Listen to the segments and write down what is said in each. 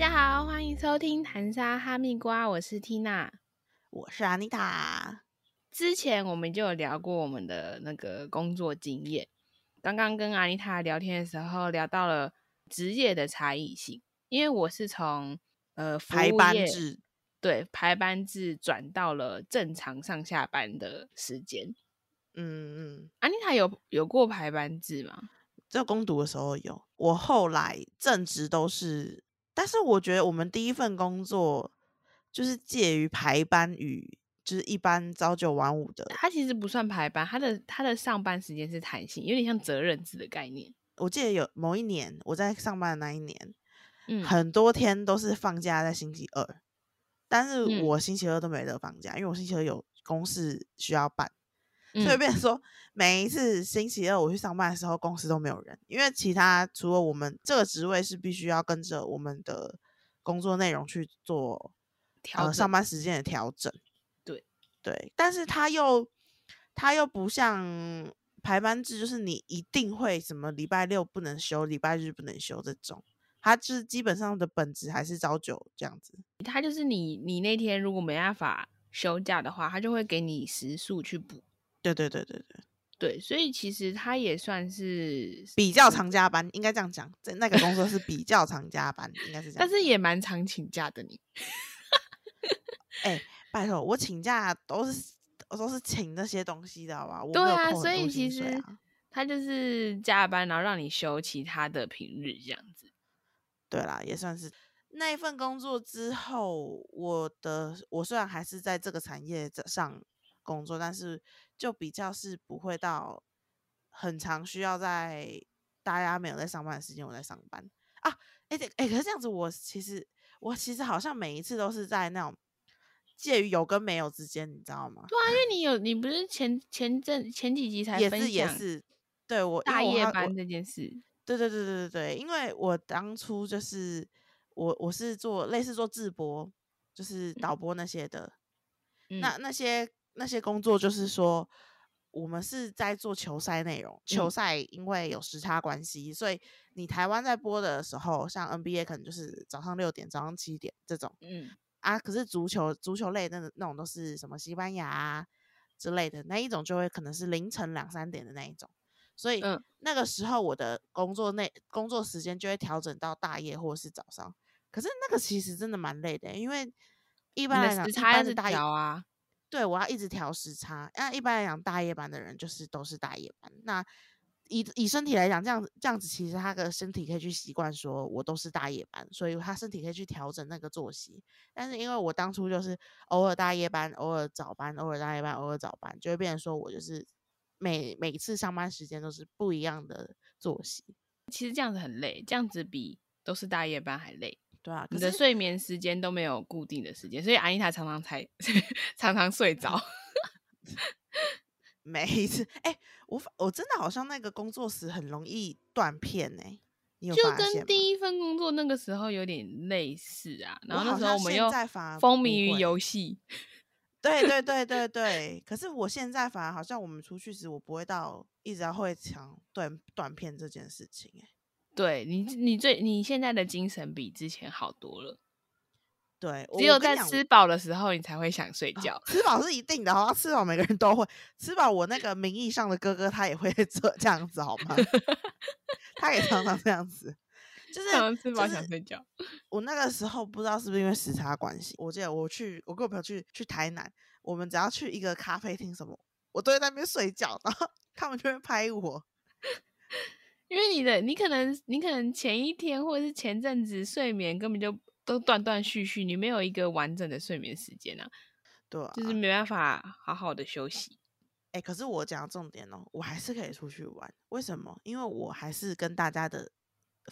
家好，欢迎收听谈沙哈密瓜，我是 Tina，我是安妮塔。之前我们就有聊过我们的那个工作经验，刚刚跟安妮塔聊天的时候聊到了职业的差异性，因为我是从呃排班制，对排班制转到了正常上下班的时间。嗯嗯，安妮塔有有过排班制吗？在攻读的时候有，我后来正职都是，但是我觉得我们第一份工作就是介于排班与就是一般朝九晚五的。它其实不算排班，它的它的上班时间是弹性，有点像责任制的概念。我记得有某一年我在上班的那一年，嗯，很多天都是放假在星期二，但是嗯我星期二都没得放假，因为我星期二有公事需要办。所以嗯变成说，每一次星期二我去上班的时候，公司都没有人，因为其他除了我们这个职位是必须要跟着我们的工作内容去做调呃上班时间的调整。对对，但是他又他又不像排班制，就是你一定会什么礼拜六不能休，礼拜日不能休这种，它就是基本上的本质还是朝九这样子。它就是你你那天如果没办法休假的话，它就会给你时数去补。对对对对对，对，所以其实他也算是比较常加班，应该这样讲，在那个工作是比较常加班，应该是这样但。是也蛮常请假的你。哎、拜托，我请假都是我都是请那些东西的，好吧？对啊，所以其实薪水啊它就是加班，然后让你休其他的平日这样子。对啦，也算是那一份工作之后，我的我虽然还是在这个产业这上工作，但是就比较是不会到很长需要在大家没有在上班的时间我在上班啊。哎、对，哎、可是这样子，我其实我其实好像每一次都是在那种介于有跟没有之间，你知道吗？对啊，因为你有你不是前前阵前几集才分也是也享是，对我大夜班这件事。对对对对对对，因为我当初就是我我是做类似做制播，就是导播那些的，嗯那那些那些工作就是说，我们是在做球赛内容，球嗯赛因为有时差关系，所以你台湾在播的时候，像 NBA 可能就是早上六点、早上七点这种嗯啊，可是足球足球类的那种都是什么西班牙啊之类的那一种，就会可能是凌晨两三点的那一种。所以嗯那个时候我的工作内工作时间就会调整到大夜或是早上。可是那个其实真的蛮累的，因为一般来讲，时差是大夜，啊。对我要一直调时差。那一般来讲，大夜班的人就是都是大夜班。那以以身体来讲，这样子这样子，其实他的身体可以去习惯说我都是大夜班，所以他身体可以去调整那个作息。但是因为我当初就是偶尔大夜班，偶尔早班，偶尔大夜班，偶尔早班，就会变成说我就是每每次上班时间都是不一样的作息。其实这样子很累，这样子比都是大夜班还累。对啊，你的睡眠时间都没有固定的时间，所以安妮塔常常才 常常睡着。每一次，哎、我我真的好像那个工作时很容易断片呢、你有就？跟第一份工作那个时候有点类似啊。然后那时候我们又在反而风靡于游戏，对对对对对，可是我现在反而好像我们出去时，我不会到一直要会抢断断片这件事情、欸，对你你最你现在的精神比之前好多了。对，只有在吃饱的时候，你才会想睡觉。吃饱是一定的，好吧？吃饱每个人都会吃饱。我那个名义上的哥哥，他也会 这这样子，好吗？他也常常这样子，就是吃饱想睡觉。我那个时候不知道是不是因为时差关系，我记得我去，我跟我朋友去去台南，我们只要去一个咖啡厅什么，我都会在那边睡觉，然后他们就会拍我。因为你的你可能你可能前一天或者是前阵子睡眠根本就都断断续续，你没有一个完整的睡眠时间啊，对啊，就是没办法好好的休息。哎、可是我讲重点哦，我还是可以出去玩。为什么？因为我还是跟大家的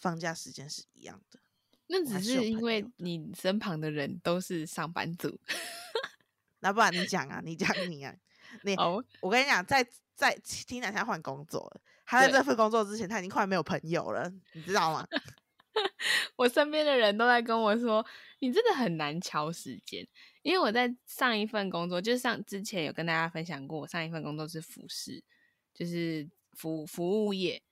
放假时间是一样的。那只是因为你身旁的人都是上班族 那不然你讲啊，你讲你啊，你哦，我跟你讲，在在 Tina 现在换工作了，他在对这份工作之前，他已经快没有朋友了，你知道吗？我身边的人都在跟我说，你真的很难敲时间。因为我在上一份工作，就是上之前有跟大家分享过，我上一份工作是服饰，就是服服务业，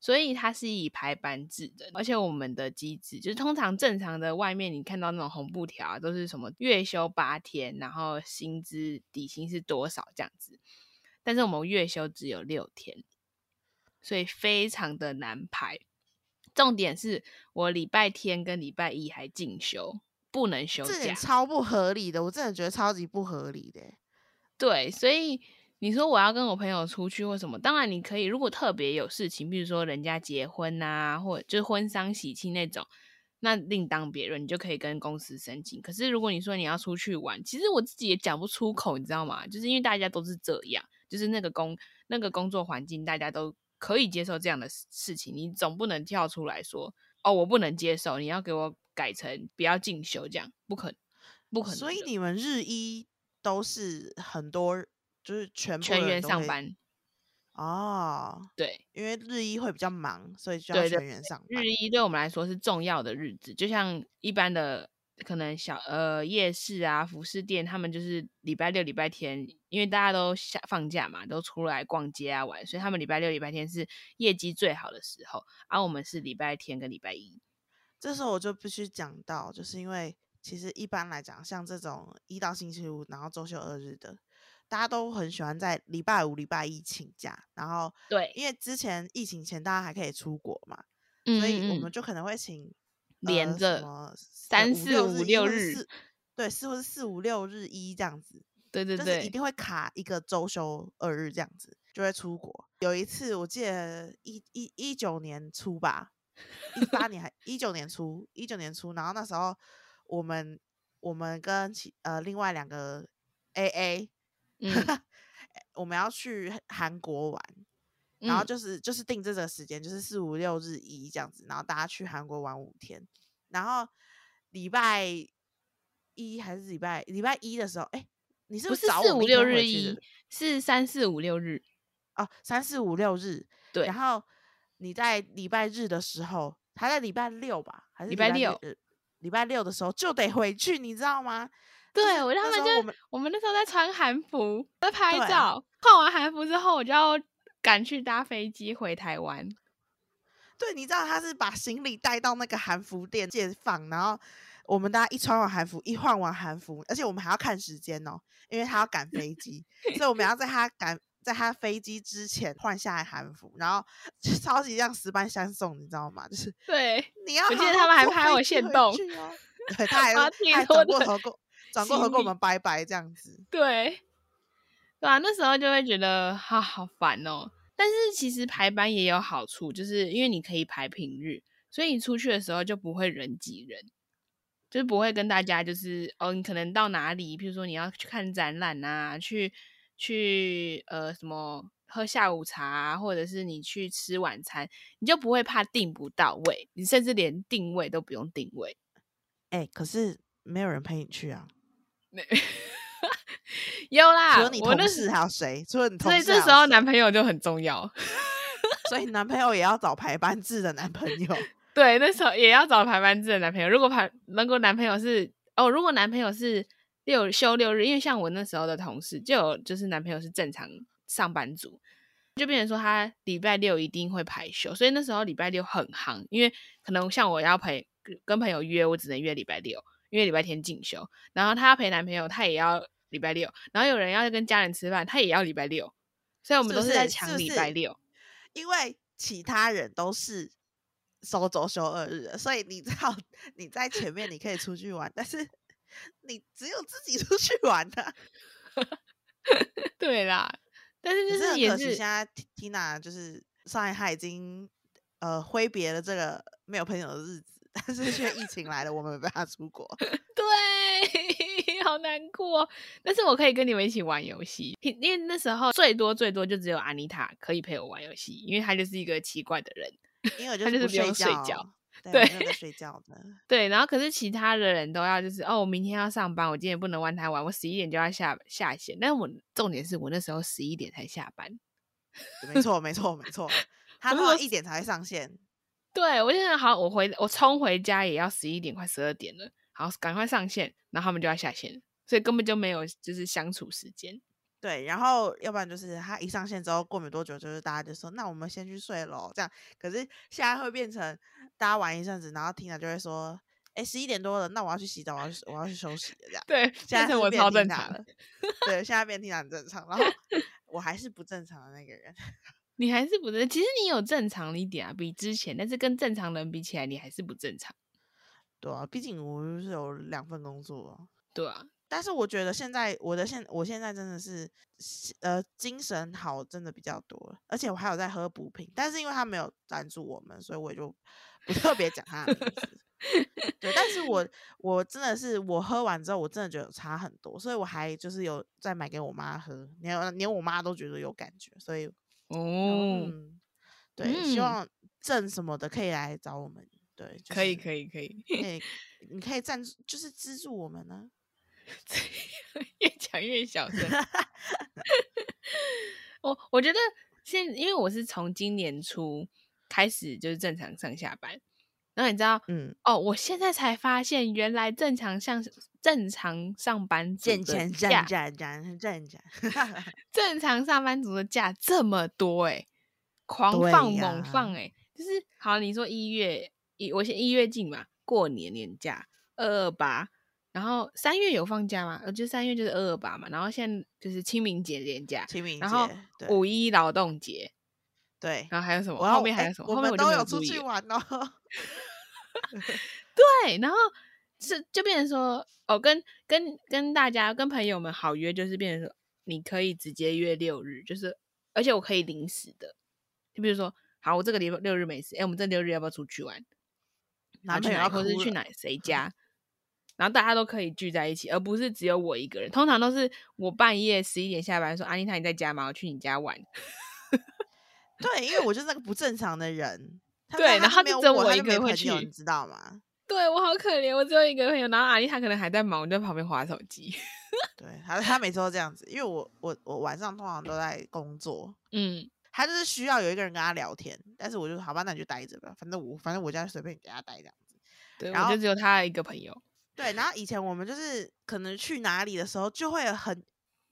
所以它是以排班制的，而且我们的机制就是通常正常的外面你看到那种红布条啊都是什么月休八天，然后薪资底薪是多少这样子，但是我们月休只有六天，所以非常的难排。重点是我礼拜天跟礼拜一还进修，不能休假这点，超不合理的，我真的觉得超级不合理的欸。对，所以你说我要跟我朋友出去或什么，当然你可以，如果特别有事情，比如说人家结婚啊、或者就是婚丧喜庆那种，那另当别论，你就可以跟公司申请。可是如果你说你要出去玩，其实我自己也讲不出口，你知道吗？就是因为大家都是这样，就是那个工那个工作环境，大家都可以接受这样的事事情，你总不能跳出来说哦，我不能接受，你要给我改成不要进修，这样不可不可能。所以你们日一都是很多，就是全部全员上班，哦，对。因为日一会比较忙，所以就要全员上班日。一对我们来说是重要的日子，就像一般的可能小呃夜市啊、服饰店，他们就是礼拜六、礼拜天，因为大家都下放假嘛，都出来逛街啊玩，所以他们礼拜六、礼拜天是业绩最好的时候，而、我们是礼拜天跟礼拜一。这时候我就必须讲到，就是因为其实一般来讲，像这种一到星期五，然后周休二日的，大家都很喜欢在礼拜五、礼拜一请假，然后对，因为之前疫情前大家还可以出国嘛，嗯所以我们就可能会请连着三四五六日对，四或是四五六日一这样子，对对就是一，定会卡一个周休二日这样子，就会出国。有一次我记得一一一九年初吧，一八年还一九年初，一九年初，然后那时候我们我们跟其呃另外两个 A A，嗯。我们要去韩国玩，然后嗯。就是就是定这个时间，就是四五六日一这样子，然后大家去韩国玩五天，然后礼拜一还是礼拜礼拜一的时候，哎、你是不是四五六日一，是三四五六日，哦，三四五六日，对。然后你在礼拜日的时候，他在礼拜六吧，还是礼拜六？礼拜六的时候就得回去，你知道吗？对，我他们就我们那时候在穿韩服，在拍照，换完韩服之后，我就要赶去搭飞机回台湾。对，你知道他是把行李带到那个韩服店借放，然后我们大家一穿完韩服，一换完韩服，而且我们还要看时间哦，因为他要赶飞机，所以我们要在他赶在他飞机之前换下来韩服，然后 超级像十班相送，你知道吗？就是对，你要我记得他们还拍我飞机回限动对，他还还转过 头跟我转过头跟我们拜拜这样子。对，对啊，那时候就会觉得哈、好烦哦。但是其实排班也有好处，就是因为你可以排平日，所以你出去的时候就不会人挤人，就是不会跟大家就是哦，你可能到哪里，譬如说你要去看展览啊，去去呃什么喝下午茶、啊，或者是你去吃晚餐，你就不会怕订不到位，你甚至连定位都不用定位。哎、可是没有人陪你去啊，有啦，除了你我那同事还有谁？除了你同所以事还有谁，这时候男朋友就很重要。所以男朋友也要找排班制的男朋友。对，那时候也要找排班制的男朋友。如果排，如果男朋友是哦，如果男朋友是六休六日，因为像我那时候的同事就有，就是男朋友是正常上班族，就变成说他礼拜六一定会排休，所以那时候礼拜六很夯，因为可能像我要陪跟朋友约，我只能约礼拜六，因为礼拜天进修，然后他要陪男朋友，他也要礼拜六，然后有人要跟家人吃饭，他也要礼拜六，所以我们都是在抢礼拜是六。因为其他人都是收周休二日的，所以你知道 你在前面你可以出去玩，但是你只有自己出去玩的、对啦，但是就是很可惜，是也是现在 Tina 就是上海，他已经呃挥别了这个没有朋友的日子，但是却疫情来了，我们没办法出国。对，好难过。但是我可以跟你们一起玩游戏，因因为那时候最多最多就只有安妮塔可以陪我玩游戏，因为她就是一个奇怪的人。因为我就他就是不不用睡觉，觉对，睡觉的。对，然后可是其他的人都要就是哦，我明天要上班，我今天不能玩太晚，我十一点就要下下线。但是我重点是我那时候十一点才下班，没错，没错，没 错。他可是我通常一点才上线。对我现在好，我回我冲回家也要十一点快十二点了，好赶快上线，然后他们就要下线，所以根本就没有就是相处时间。对，然后要不然就是他一上线之后，过没多久就是大家就说，那我们先去睡喽，这样。可是现在会变成大家玩一阵子，然后听了就会说，哎，十一点多了，那我要去洗澡，我要去我要去休息了，这样。对，现在我超正常了。对，现在变听很正常，然后我还是不正常的那个人。你还是不正，其实你有正常一点啊，比之前，但是跟正常人比起来，你还是不正常。对啊，毕竟我是有两份工作。对啊，但是我觉得现在我的现我现在真的是呃精神好，真的比较多，而且我还有在喝补品，但是因为他没有赞助我们，所以我也就 不特别讲他的名字。对，但是我 我真的是我喝完之后，我真的觉得差很多，所以我还就是有再买给我妈喝，连连我妈都觉得有感觉，所以。哦，对，希望证什么的可以来找我们。对，可以，可以，可以，可以，你可以赞助，就是资助我们呢。越讲越小声。我我觉得现，因为我是从今年初开始就是正常上下班，然后你知道，嗯，哦，我现在才发现，原来正常上正常上班族的假，正常上班族的假这么多哎，狂放猛放哎，就是好，你说一月一，我先一月进嘛，过年年假二二八，然后三月有放假吗？呃，就三月就是二二八嘛，然后现在就是清明节年假，清明，然后五一劳动节，对，然后还有什么？后面还有什么？后面我都有出去玩哦。对，然后是就变成说。哦，跟跟跟大家跟朋友们好约，就是变成说你可以直接约六日，就是而且我可以临时的，就比如说，好，我这个礼拜六日没事，哎，我们这六日要不要出去玩？然后去哪，或是去哪谁家？然后大家都可以聚在一起，而不是只有我一个人。通常都是我半夜十一点下班，说阿妮塔你在家吗？我去你家玩。对，因为我就是那个不正常的人。对，然后只有我一个人会去，你知道吗？对我好可怜，我只有一个朋友，然后阿丽她可能还在忙，我在旁边划手机。对他，他每次都这样子，因为我我我晚上通常都在工作，嗯，他就是需要有一个人跟他聊天，但是我就好吧，那你就待着吧，反正我反正我家随便给他待这样子。对，然后就只有他一个朋友。对，然后以前我们就是可能去哪里的时候，就会很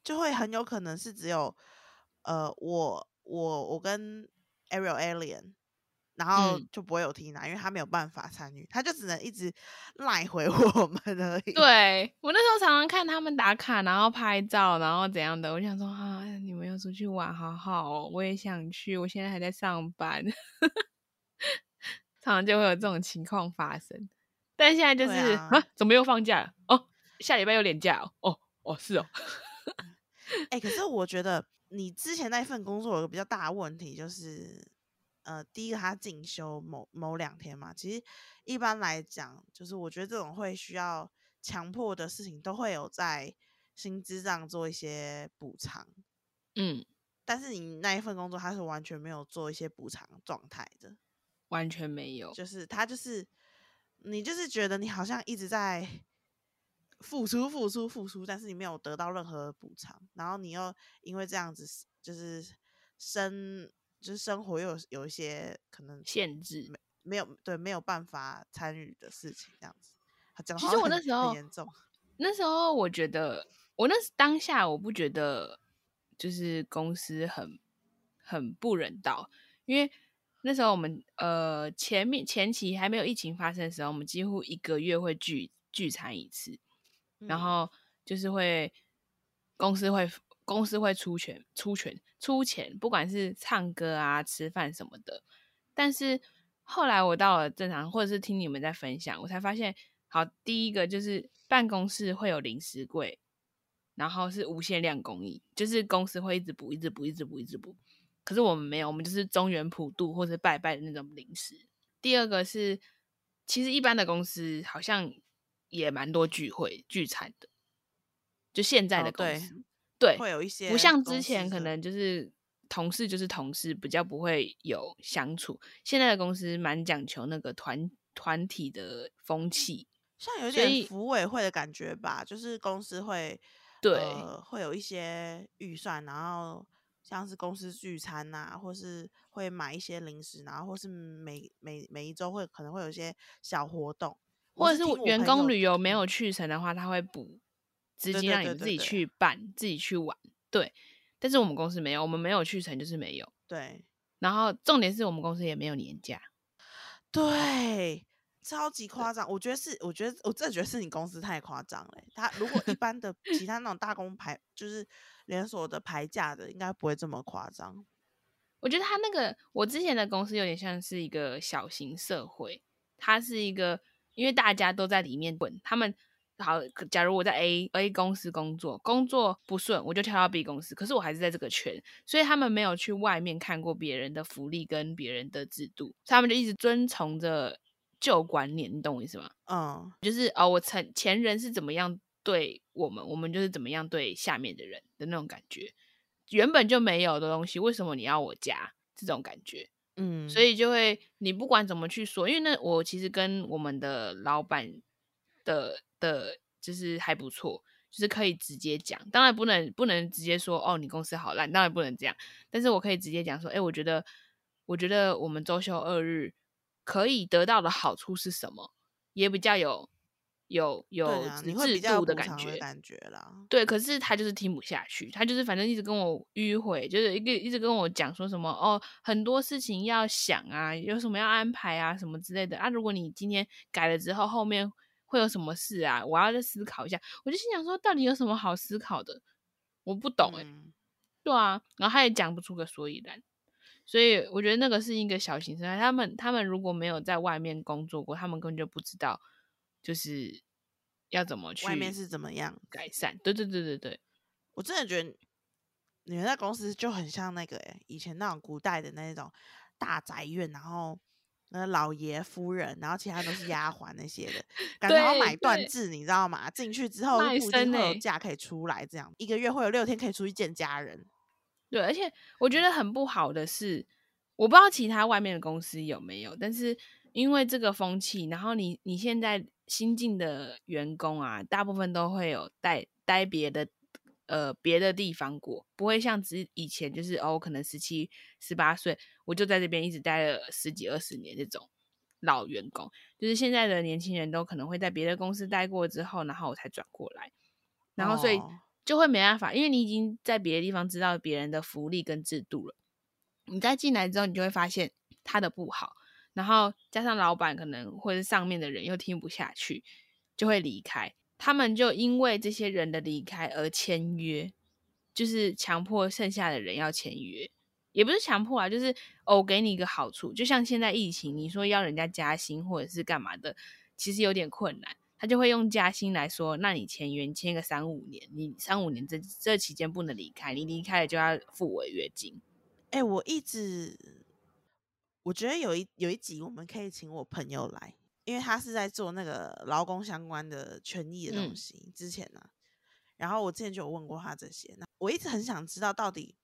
就会很有可能是只有呃我我我跟 Ariel Alien。然后就不会有 Tina，因为他没有办法参与，他就只能一直 赖回我们而已。对我那时候常常看他们打卡，然后拍照，然后怎样的，我想说啊，你们要出去玩，好好哦，我也想去，我现在还在上班，常常就会有这种情况发生。但现在就是啊，怎么又放假了？哦，下礼拜又连假哦，哦是哦。哎，可是我觉得你之前那份工作有个比较大的问题就是。呃，第一个他进修某某两天嘛，其实一般来讲，就是我觉得这种会需要强迫的事情，都会有在薪资上做一些补偿。嗯，但是你那一份工作，他是完全没有做一些补偿状态的，完全没有，就是他就是你就是觉得你好像一直在付出、付出、付出，但是你没有得到任何补偿，然后你又因为这样子就是生。就是生活又有有一些可能限制，没没有对没有办法参与的事情，这样子。其实我那时候很严重，那时候我觉得我那当下我不觉得就是公司很很不人道，因为那时候我们呃前面前期还没有疫情发生的时候，我们几乎一个月会聚聚餐一次，然后就是会公司会。公司会出钱、出钱、出钱，不管是唱歌啊、吃饭什么的。但是后来我到了正常，或者是听你们在分享，我才发现，好，第一个就是办公室会有零食柜，然后是无限量供应，就是公司会一直补、一直补、一直补、一直补。可是我们没有，我们就是中原普渡或者拜拜的那种零食。第二个是，其实一般的公司好像也蛮多聚会聚餐的，就现在的公司。对，会有一些不像之前可能就是同事就是同事，比较不会有相处。现在的公司蛮讲求那个团团体的风气，像有点服委会的感觉吧，就是公司会对会有一些预算，然后像是公司聚餐呐，或是会买一些零食，然后或是每每每一周会可能会有一些小活动，或者是员工旅游没有去成的话，他会补。资金让你自己去办，自己去玩。对，但是我们公司没有，我们没有去成就是没有。对然后重点是我们公司也没有年假，对，超级夸张。我觉得是，我觉得我真的觉得是你公司太夸张了欸。他如果一般的其他那种大公牌，就是连锁的牌价的，应该不会这么夸张。我觉得他那个我之前的公司有点像是一个小型社会，它是一个因为大家都在里面滚，他们好，假如我在 A A 公司工作，工作不顺，我就跳到 B 公司，可是我还是在这个圈，所以他们没有去外面看过别人的福利跟别人的制度，他们就一直遵从着旧观念，你懂我意思吗？嗯，就是哦，我前前人是怎么样对我们，我们就是怎么样对下面的人的那种感觉，原本就没有的东西，为什么你要我加这种感觉？嗯，所以就会你不管怎么去说，因为那我其实跟我们的老板的的，就是还不错，就是可以直接讲，当然不能不能直接说哦，你公司好烂，当然不能这样，但是我可以直接讲说，哎，我觉得我觉得我们周休二日可以得到的好处是什么，也比较有有有制度的感觉感觉啦。对，可是他就是听不下去，他就是反正一直跟我迂回，就是一个一直跟我讲说什么哦，很多事情要想啊，有什么要安排啊，什么之类的啊。如果你今天改了之后，后面会有什么事啊？我要再思考一下。我就心想说，到底有什么好思考的？我不懂哎、嗯对啊，然后他也讲不出个所以然，所以我觉得那个是一个小型生态。他们他们如果没有在外面工作过，他们根本就不知道，就是要怎么去外面是怎么样？改善。对对对对对。我真的觉得你们在公司就很像那个诶、以前那种古代的那种大宅院，然后那老爷夫人，然后其他都是丫鬟那些的，感觉要买断制，你知道吗？进去之后不一定会有假可以出来，这样一个月会有六天可以出去见家人。对，而且我觉得很不好的是，我不知道其他外面的公司有没有，但是因为这个风气，然后你你现在新进的员工啊，大部分都会有带待别的呃别的地方过，不会像只以前就是哦，可能十七十八岁我就在这边一直待了十几二十年这种老员工，就是现在的年轻人都可能会在别的公司待过之后，然后我才转过来，然后所以。哦就会没办法，因为你已经在别的地方知道别人的福利跟制度了。你再进来之后，你就会发现他的不好，然后加上老板可能或者上面的人又听不下去，就会离开。他们就因为这些人的离开而签约，就是强迫剩下的人要签约，也不是强迫啊，就是哦给你一个好处，就像现在疫情，你说要人家加薪或者是干嘛的，其实有点困难。他就会用加薪来说，那你签约签个三五年，你三五年这这期间不能离开，你离开了就要付违约金。哎、我一直我觉得有一有一集我们可以请我朋友来，因为他是在做那个劳工相关的权益的东嗯西。之前呢、然后我之前就有问过他这些，那我一直很想知道到底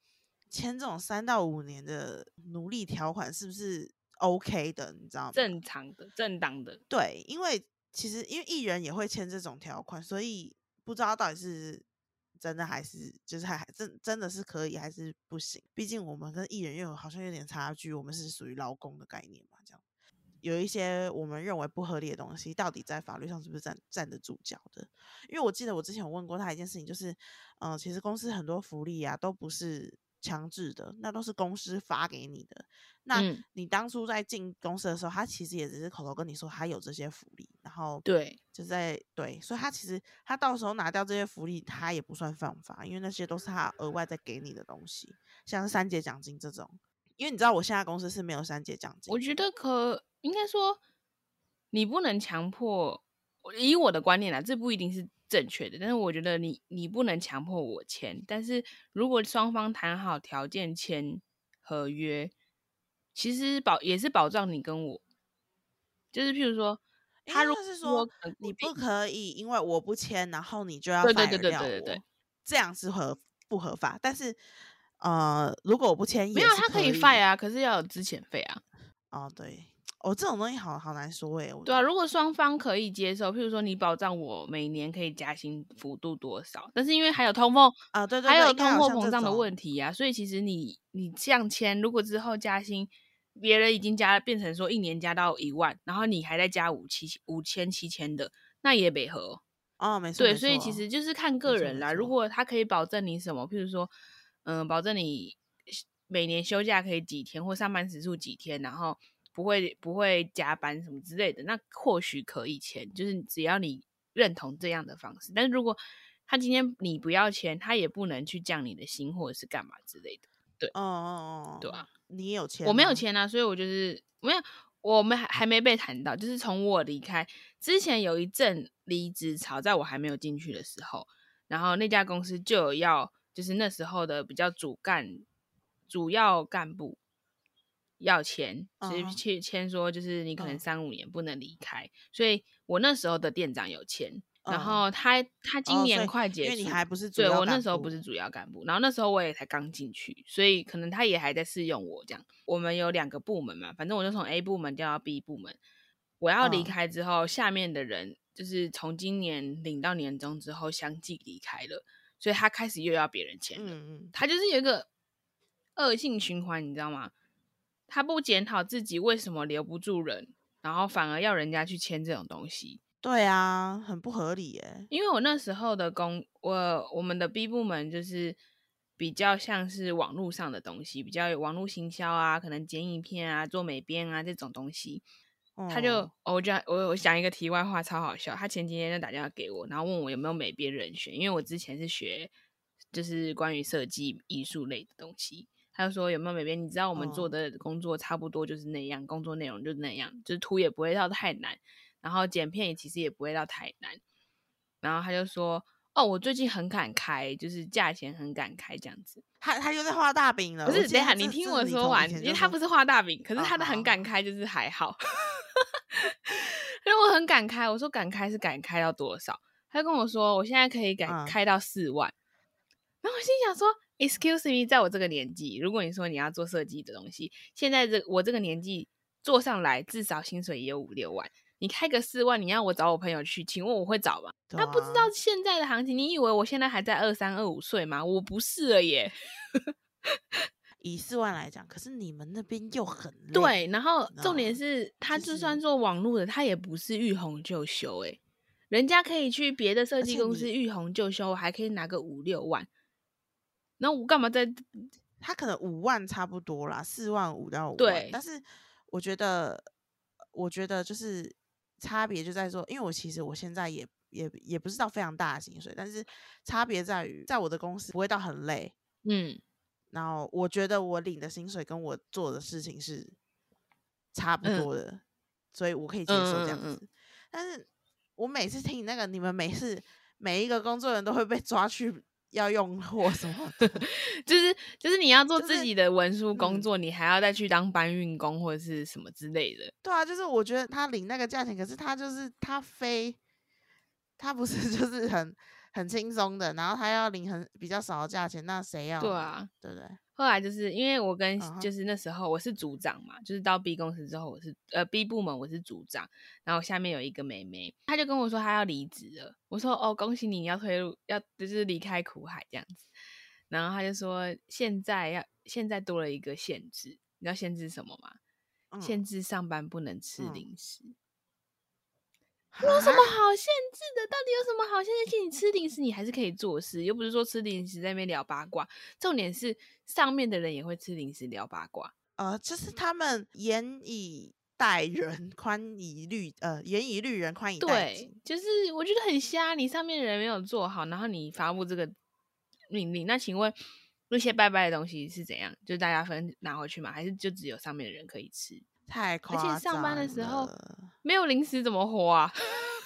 签这种三到五年的奴隶条款是不是 OK 的，你知道吗？正常的、正当的，对，因为其实因为艺人也会签这种条款，所以不知道到底是真的还是就是还还真真的是可以还是不行。毕竟我们跟艺人又有好像有点差距，我们是属于劳工的概念嘛，这样有一些我们认为不合理的东西，到底在法律上是不是站站得住脚的？因为我记得我之前有问过他一件事情，就是嗯、呃其实公司很多福利啊都不是强制的，那都是公司发给你的。那嗯你当初在进公司的时候，他其实也只是口头跟你说他有这些福利，然后对，就在对，所以他其实他到时候拿掉这些福利，他也不算犯法，因为那些都是他额外再给你的东西，像是三节奖金这种。因为你知道我现在公司是没有三节奖金，我觉得可应该说，你不能强迫。以我的观念啦，这不一定是正确的，但是我觉得你你不能强迫我签。但是如果双方谈好条件签合约，其实保也是保障你跟我，就是譬如说，他如果是说你不可以因为我不签，然后你就要对对对对对对对这样是合不合法？但是呃，如果我不签，没有他可以 fire 啊，可是要有资遣费啊。哦，对，哦，这种东西好好难说诶。我对啊，如果双方可以接受，譬如说你保障我每年可以加薪幅度多少，但是因为还有通货，啊，对对对，还有通货膨胀的种问题啊，所以其实你你这样签，如果之后加薪，别人已经加变成说一年加到一万，然后你还在加五七五千七千的，那也没合哦。哦，没错，对，所以其错实就是看个人啦。如果他可以保证你什么，譬如说，嗯，保证你每年休假可以几天，或上班时数几天，然后不会不会加班什么之类的，那或许可以签，就是只要你认同这样的方式。但是如果他今天你不要签，他也不能去降你的薪或者是干嘛之类的。对哦哦哦，对啊，你也有签？我没有。签啊，所以我就是没有，我们还还没被谈到。就是从我离开之前有一阵离职潮，在我还没有进去的时候，然后那家公司就有要，就是那时候的比较主干、主要干部要签，就是嗯哼去签说，就是你可能嗯三五年不能离开。所以我那时候的店长有签。然嗯后他他今年快结束，因为你还不是对我那时候不是主要干部，然后那时候我也才刚进去，所以可能他也还在试用我这样。我们有两个部门嘛，反正我就从 A 部门调到 B 部门。我要离嗯开之后，下面的人就是从今年领到年终之后相继离开了，所以他开始又要别人签了。嗯嗯，他就是有一个恶性循环，你知道吗？他不检讨自己为什么留不住人，然后反而要人家去签这种东西。对啊，很不合理耶。因为我那时候的工，我我们的 B 部门就是比较像是网络上的东西，比较有网络行销啊，可能剪影片啊、做美编啊这种东西。他就哦我就我我讲一个题外话，超好笑。他前几天就打电话给我，然后问我有没有美编人选，因为我之前是学就是关于设计艺术类的东西。他就说有没有美编？你知道我们做哦的工作差不多就是那样，工作内容就是那样，就是图也不会到太难，然后剪片也其实也不会到太难。然后他就说：“哦，我最近很敢开，就是价钱很敢开这样子。他他又在画大饼了。不是，我记得等一下他这这你听我说完，因为他不是画大饼，可是哦他的很敢开就是还好。因为我很敢开，我说敢开是敢开到多少？他就跟我说，我现在可以敢嗯开到四万。然后我心想说，Excuse me，在我这个年纪，如果你说你要做设计的东西，现在这我这个年纪做上来，至少薪水也有五六万。你开个四万，你要我找我朋友去，请问我会找吗？对他不知道啊现在的行情，你以为我现在还在二三二五岁吗？我不是了耶。以四万来讲，可是你们那边又很累。对，然后重点是，他就就是算做网络的，他也不是遇红就休，诶，人家可以去别的设计公司遇红就休，还可以拿个五六万。那我干嘛在？他可能五万差不多啦，四万五到五万。对但是我觉得，我觉得就是差别就在说，因为我其实我现在也也也不是到非常大的薪水，但是差别在于，在我的公司不会到很累。嗯，然后我觉得我领的薪水跟我做的事情是差不嗯多的，所以我可以接受这样子。嗯嗯嗯但是我每次听那个你们每次每一个工作人都会被抓去要用货什么的，就是就是你要做自己的文书工嗯作，你还要再去当搬运工或者是什么之类的。对啊，就是我觉得他领那个价钱，可是他就是他非他不是 就是很很轻松的，然后他要领很比较少的价钱，那谁要？对，啊，对不对？后来就是因为我跟就是那时候我是组长嘛，就是到 B 公司之后我是呃 B 部门我是组长，然后下面有一个妹妹，她就跟我说她要离职了，我说哦恭喜你要退入要就是离开苦海这样子，然后她就说现在要现在多了一个限制，你知道限制什么吗？嗯限制上班不能吃嗯零食。有什么好限制的？到底有什么好限制？你吃零食，你还是可以做事，又不是说吃零食在那边聊八卦。重点是上面的人也会吃零食聊八卦。呃，就是他们严以待人，宽以律呃严以律人，宽以待对己。，就是我觉得很瞎。你上面的人没有做好，然后你发布这个命令，那请问那些拜拜的东西是怎样？就是大家分拿回去吗？还是就只有上面的人可以吃？太夸而且上班的时候了没有零食怎么活啊？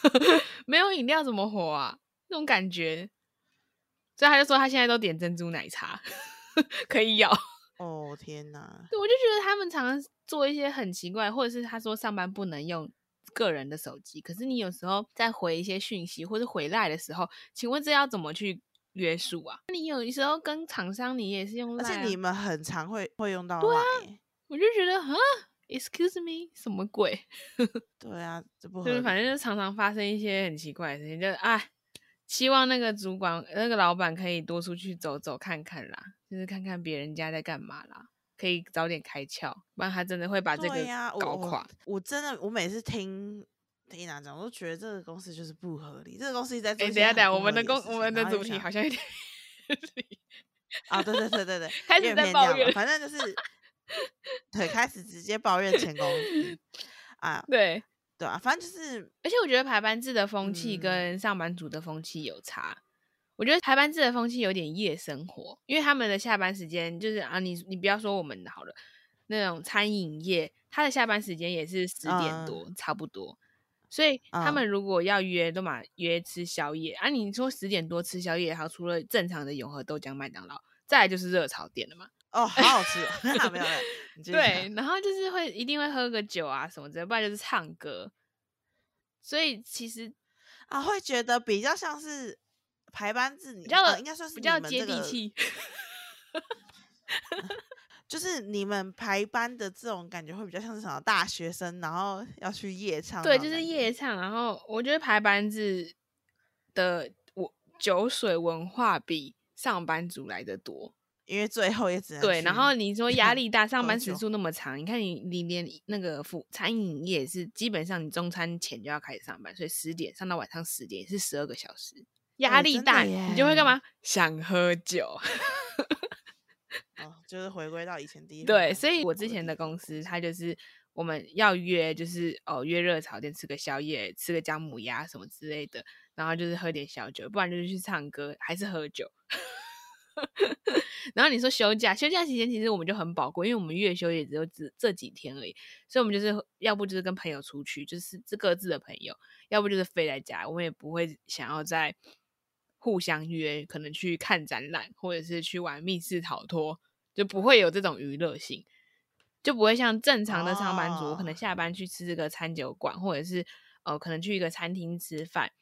没有饮料怎么活啊？那种感觉。所以他就说他现在都点珍珠奶茶，可以咬。哦天哪！对，我就觉得他们常常做一些很奇怪，或者是他说上班不能用个人的手机，可是你有时候在回一些讯息或者回来的时候，请问这要怎么去约束啊？你有时候跟厂商你也是用、而且你们很常会会用到对啊我就觉得啊，excuse me，什么鬼？对啊，这不合就是。反正就常常发生一些很奇怪的事情，就是哎，希望那个主管、那个老板可以多出去走走看看啦，就是看看别人家在干嘛啦，可以早点开窍，不然他真的会把这个搞垮。我真的，我每次听听哪讲，我都觉得这个公司就是不合理。这个公司一直在做哎，等一下等一下，我们的公我们的主题好像有点 啊，对对对对对，开始在抱怨反正就是 对，开始直接抱怨前公司 啊，对。对啊，反正就是而且我觉得排班制的风气嗯跟上班族的风气有差。我觉得排班制的风气有点夜生活，因为他们的下班时间就是啊，你你不要说我们好了，那种餐饮业，他的下班时间也是十点多、差不多，所以他嗯们如果要约，都嘛约吃宵夜啊。你说十点多吃宵夜，好，除了正常的永和豆浆、麦当劳，再来就是热炒店了嘛。哦，好好吃哦，没有对，然后就是会一定会喝个酒啊什么之类，不然就是唱歌。所以其实啊，会觉得比较像是排班制，你比较呃应该算是比较接地气。就是你们排班的这种感觉会比较像是什么大学生，然后要去夜唱对，就是夜唱。然后我觉得排班制的我酒水文化比上班族来的多。因为最后也只能对，然去后你说 压力大，上班时数那么长，你看你你连那个服餐饮业是基本上你中餐前就要开始上班，所以十点上到晚上十点也是十二个小时，压力大，你就会干嘛？想喝酒。哦，就是回归到以前第一 对，所以我之前的公司，它就是我们要约，就是哦约热炒店吃个宵夜，吃个姜母鸭什么之类的，然后就是喝点小酒，不然就是去唱歌，还是喝酒。然后你说休假，休假期间其实我们就很宝贵，因为我们月休也只有这这几天而已，所以我们就是要不就是跟朋友出去，就是这各自的朋友，要不就是飞在家，我们也不会想要在互相约，可能去看展览，或者是去玩密室逃脱，就不会有这种娱乐性，就不会像正常的上班族，我可能哦。下班去吃这个餐酒馆，或者是呃可能去一个餐厅吃饭，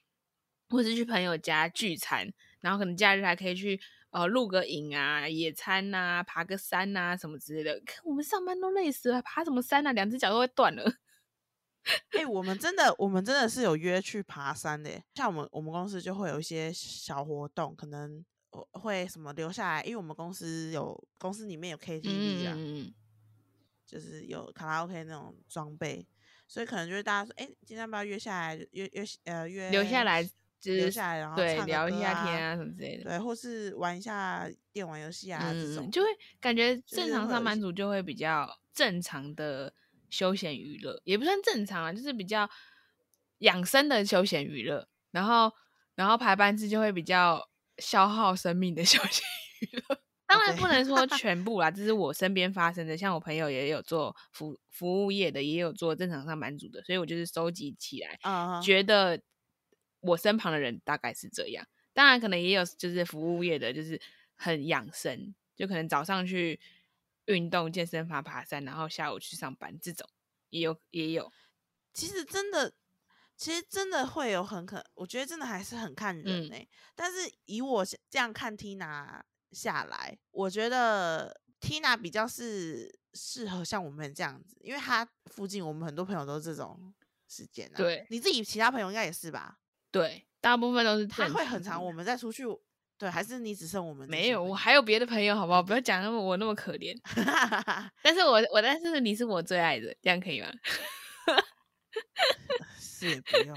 或者是去朋友家聚餐，然后可能假日还可以去呃露个营啊、野餐呐、爬个山呐、什么之类的。看我们上班都累死了，爬什么山啊？两只脚都会断了。哎、我们真的，我们真的是有约去爬山的耶。像我们，我们公司就会有一些小活动，可能呃会什么留下来，因为我们公司有公司里面有 KTV 啊，就是有卡拉 OK 那种装备，所以可能就是大家说，哎、今天要不要约下来，约约呃约留下来就是留下来，然后对聊一下啊天啊什么之类的。对，或是玩一下电玩游戏啊、这种嗯，，就会感觉正常上班族就会比较正常的休闲娱乐，也不算正常啊，就是比较养生的休闲娱乐。然后，然后排班制就会比较消耗生命的休闲娱乐。当然不能说全部啦，这是我身边发生的。像我朋友也有做服服务业的，也有做正常上班族的，所以我就是收集起来，啊、觉得我身旁的人大概是这样。当然，可能也有就是服务业的，就是很养生，就可能早上去运动、健身房、爬山，然后下午去上班，这种也有也有。其实真的，其实真的会有很可，我觉得真的还是很看人嗯呢、但是以我这样看 Tina 下来，我觉得 Tina 比较是适合像我们这样子，因为她附近我们很多朋友都是这种时间啊。对你自己其他朋友应该也是吧？对，大部分都是他正会很长，我们再出去，对，还是你只剩我们这没有，我还有别的朋友，好不好？不要讲那么我那么可怜。但是我我但是你是我最爱的，这样可以吗？是也不用。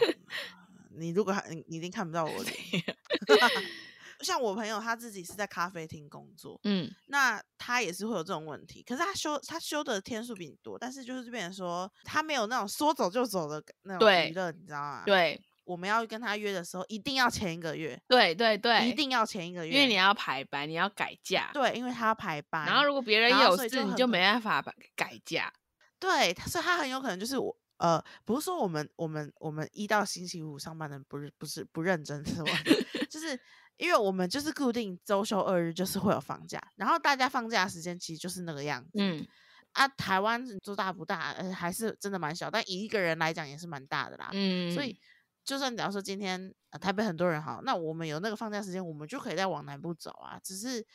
你如果还你你一定看不到我脸。像我朋友他自己是在咖啡厅工作，嗯，那他也是会有这种问题。可是他休他休的天数比你多，但是就是这边说他没有那种说走就走的那种对娱乐，你知道吗？，对我们要跟他约的时候，一定要前一个月，对对对，一定要前一个月，因为你要排班，你要改假。对，因为他要排班，然后如果别人有事，就你就没办法把改假。对，所以他很有可能就是我。呃，不是说我们我们我们一到星期五上班的人不是不是不认真是吧？就是因为我们就是固定周休二日，就是会有放假，然后大家放假的时间其实就是那个样子。嗯，啊，台湾做大不大？呃，还是真的蛮小，但以一个人来讲也是蛮大的啦。嗯，所以就算假如说今天、呃、台北很多人好，那我们有那个放假时间，我们就可以再往南部走啊。只是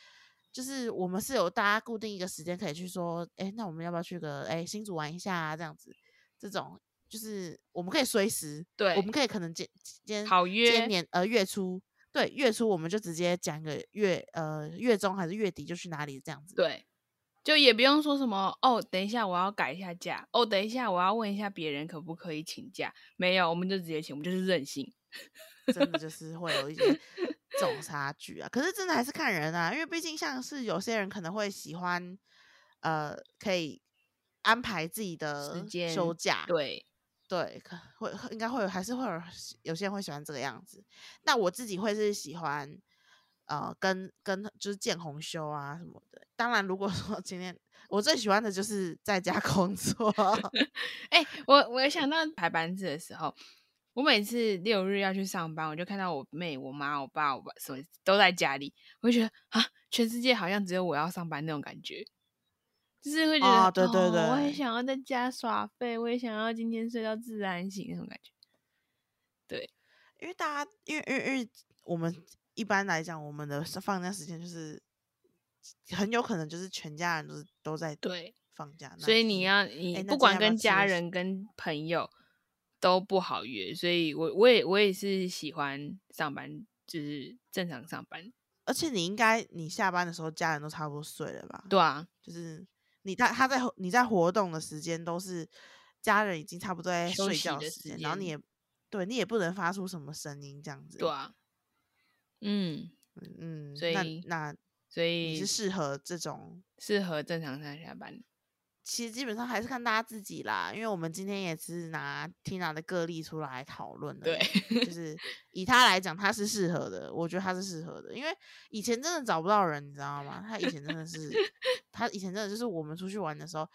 就是我们是有大家固定一个时间可以去说，哎，那我们要不要去个哎新竹玩一下啊？这样子，这种就是我们可以随时，对我们可以可能今今天好约今年呃月初。对，月初我们就直接讲一个月呃月中还是月底就去哪里这样子。对就也不用说什么哦，等一下我要改一下假，哦，等一下我要问一下别人可不可以请假，没有，我们就直接请，我们就是任性。真的就是会有一些这种差距啊。可是真的还是看人啊，因为毕竟像是有些人可能会喜欢，呃，可以安排自己的时间休假，对，对，可会应该会有，还是会有有些人会喜欢这个样子。那我自己会是喜欢，呃，跟跟就是见红修啊什么的。当然，如果说今天我最喜欢的就是在家 工作，哎、我我想到排班制的时候，我每次六日要去上班，我就看到我妹、我妈、我爸、我爸什么都在家里，我就觉得啊，全世界好像只有我要上班那种感觉，就是会觉得，哦对对哦我也想要在家耍废，我也想要今天睡到自然醒那种感觉。对因为大家，因为因为因为我们一般来讲，我们的放假时间就是很有可能就是全家人都是都在对，放假，那所以你要你不管跟家人跟朋友都不好约，所以我我也我也是喜欢上班，就是正常上班。而且你应该你下班的时候，家人都差不多睡了吧？对啊，就是你他他在你在活动的时间都是家人已经差不多在睡休息的时间，然后你也对你也不能发出什么声音这样子。对啊，嗯，嗯，所那以那所以你是适合这种，适合正常上下班。其实基本上还是看大家自己啦，因为我们今天也是拿 Tina 的个例出来讨论的，对，就 是以他来讲，他是适合的，我觉得他是适合的，因为以前真的找不到人，你知道吗？他以前真的是，他以前真的就是我们出去玩的时候，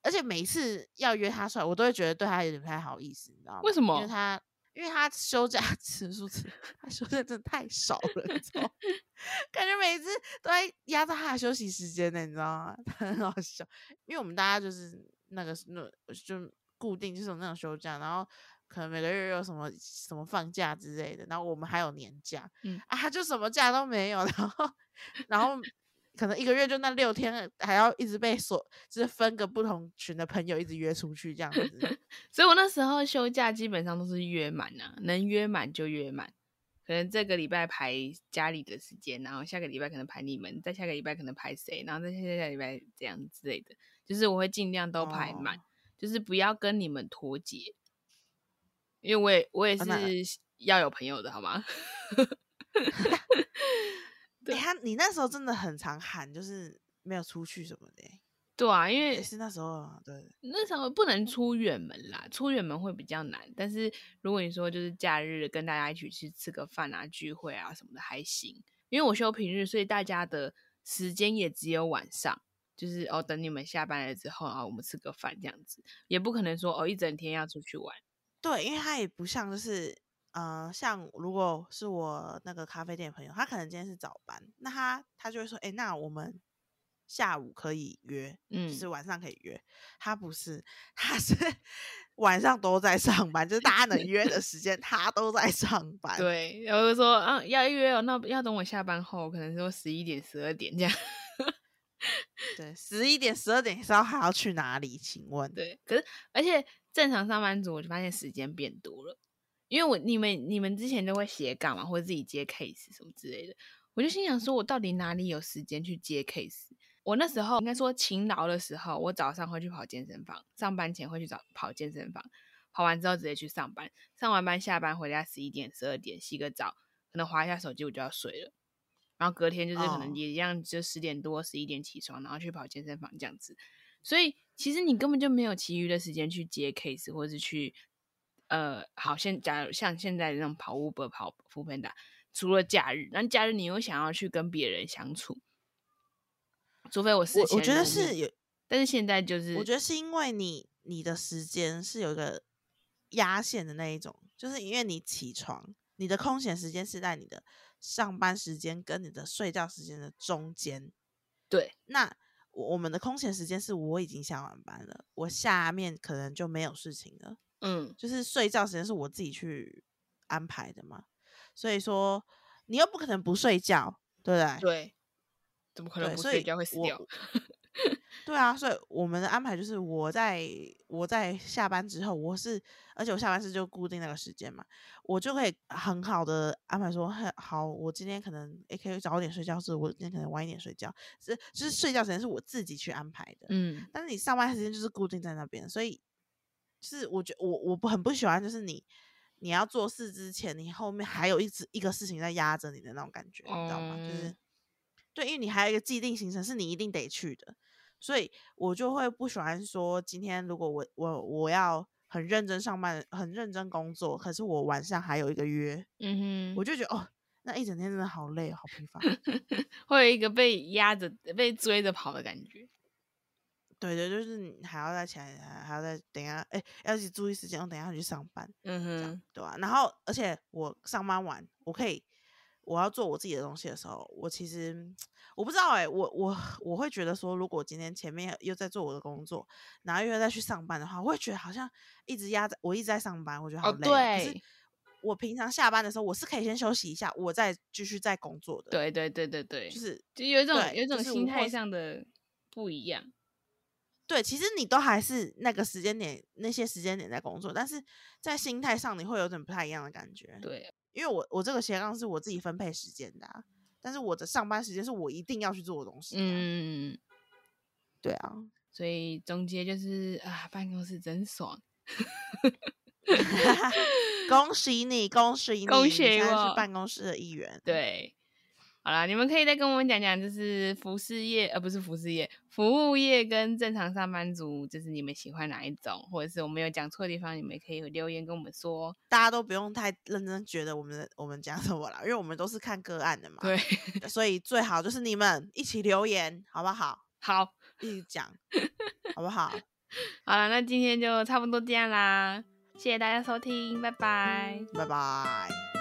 而且每次要约他出来，我都会觉得对他有点不太好意思，你知道吗？为什么因为他因为他休假 次数次，他休假真的太少了，你知道吗？感觉每次都在压榨他的休息时间呢，你知道吗？很好笑，因为我们大家就是那个那就固定就是那种休假，然后可能每个月有什么什么放假之类的，然后我们还有年假，嗯啊，他就什么假都没有，然后然后可能一个月就那六天，还要一直被所就是分个不同群的朋友一直约出去这样子。所以我那时候休假基本上都是约满啊，能约满就约满。可能这个礼拜排家里的时间，然后下个礼拜可能排你们，再下个礼拜可能排谁，然后再下下礼拜这样之类的，就是我会尽量都排满，哦就是不要跟你们脱节，因为我也我也是要有朋友的好吗？哎、他你那时候真的很常喊，就是没有出去什么的欸、对啊，因为也是那时候啊，对，那时候不能出远门啦，出远门会比较难。但是如果你说就是假日跟大家一起去吃个饭啊、聚会啊什么的还行，因为我休平日，所以大家的时间也只有晚上，就是哦等你们下班了之后啊，我们吃个饭这样子，也不可能说哦一整天要出去玩。对，因为他也不像就是呃，像如果是我那个咖啡店的朋友，他可能今天是早班，那他他就会说，哎、那我们下午可以约，嗯就是晚上可以约。他不是，他是 晚上都在上班，就是大家能约的时间，他都在上班。，对，然后就说啊要约哦，那要等我下班后，可能说十一点、十二点这样。对，十一点、十二点是要还要去哪里？请问？对，可是而且正常上班族，我就发现时间变多了，因为我你们你们之前都会斜杠嘛，或者自己接 case 什么之类的，我就心想说，我到底哪里有时间去接 case？我那时候应该说勤劳的时候，我早上会去跑健身房，上班前会去找跑健身房，跑完之后直接去上班，上完班下班回家十一点、十二点洗个澡，可能划一下手机我就要睡了。然后隔天就是可能哦也一样，就十点多、十一点起床，然后去跑健身房这样子。所以其实你根本就没有其余的时间去接 case，或者是去呃，好现假如像现在这种跑 Uber、跑 f o o Panda，除了假日，那假日你又想要去跟别人相处，除非我是我我觉得是有，但是现在就是我觉得是因为你你的时间是有一个压线的那一种，就是因为你起床，你的空闲时间是在你的上班时间跟你的睡觉时间的中间。对那我我们的空闲时间是我已经下完班了，我下面可能就没有事情了，嗯就是睡觉时间是我自己去安排的嘛。所以说你又不可能不睡觉，对不对？对，怎么可能不睡觉会死掉？对啊，所以我们的安排就是我在我在下班之后，我是而且我下班是就固定那个时间嘛，我就可以很好的安排说，嘿好，我今天可能也可以早点睡觉，是我今天可能晚一点睡觉，是就是睡觉时间是我自己去安排的。嗯但是你上班时间就是固定在那边，所以就是我觉我我不很不喜欢，就是你你要做事之前，你后面还有一直一个事情在压着你的那种感觉，你知道吗？就是嗯对，因为你还有一个既定行程是你一定得去的，所以我就会不喜欢说今天如果我我我要很认真上班，很认真工作，可是我晚上还有一个约，嗯哼，我就觉得哦，那一整天真的好累，好疲乏。会有一个被压着、被追着跑的感觉。对对，就是你还要再起来，还还要再等一下，哎，要一起注意时间，我等一下去上班，嗯哼，对吧、然后，而且我上班完，我可以，我要做我自己的东西的时候，我其实我不知道哎、我我我会觉得说，如果今天前面又在做我的工作，然后又要再去上班的话，我会觉得好像一直压在，我一直在上班，我觉得好哦累哦。可是对我平常下班的时候，我是可以先休息一下，我再继续再工作的。，对对对对对，就是就有一种有一种心态上的不一样。对，其实你都还是那个时间点，那些时间点在工作，但是在心态上你会有点不太一样的感觉。对，因为我我这个斜杠是我自己分配时间的、啊，但是我的上班时间是我一定要去做的东西、啊。嗯，对啊，所以总结就是啊，办公室真爽。恭喜你，恭喜 你，恭喜我是办公室的一员。对，好啦，你们可以再跟我们讲讲，就是服饰业，呃，不是服饰业，服务业跟正常上班族，就是你们喜欢哪一种，或者是我们有讲错的地方，你们可以留言跟我们说。大家都不用太认真觉得我们的我们讲什么啦，因为我们都是看个案的嘛。对，所以最好就是你们一起留言，好不好？好，一起讲，好不好？好了，那今天就差不多这样啦，谢谢大家收听，拜拜。拜拜。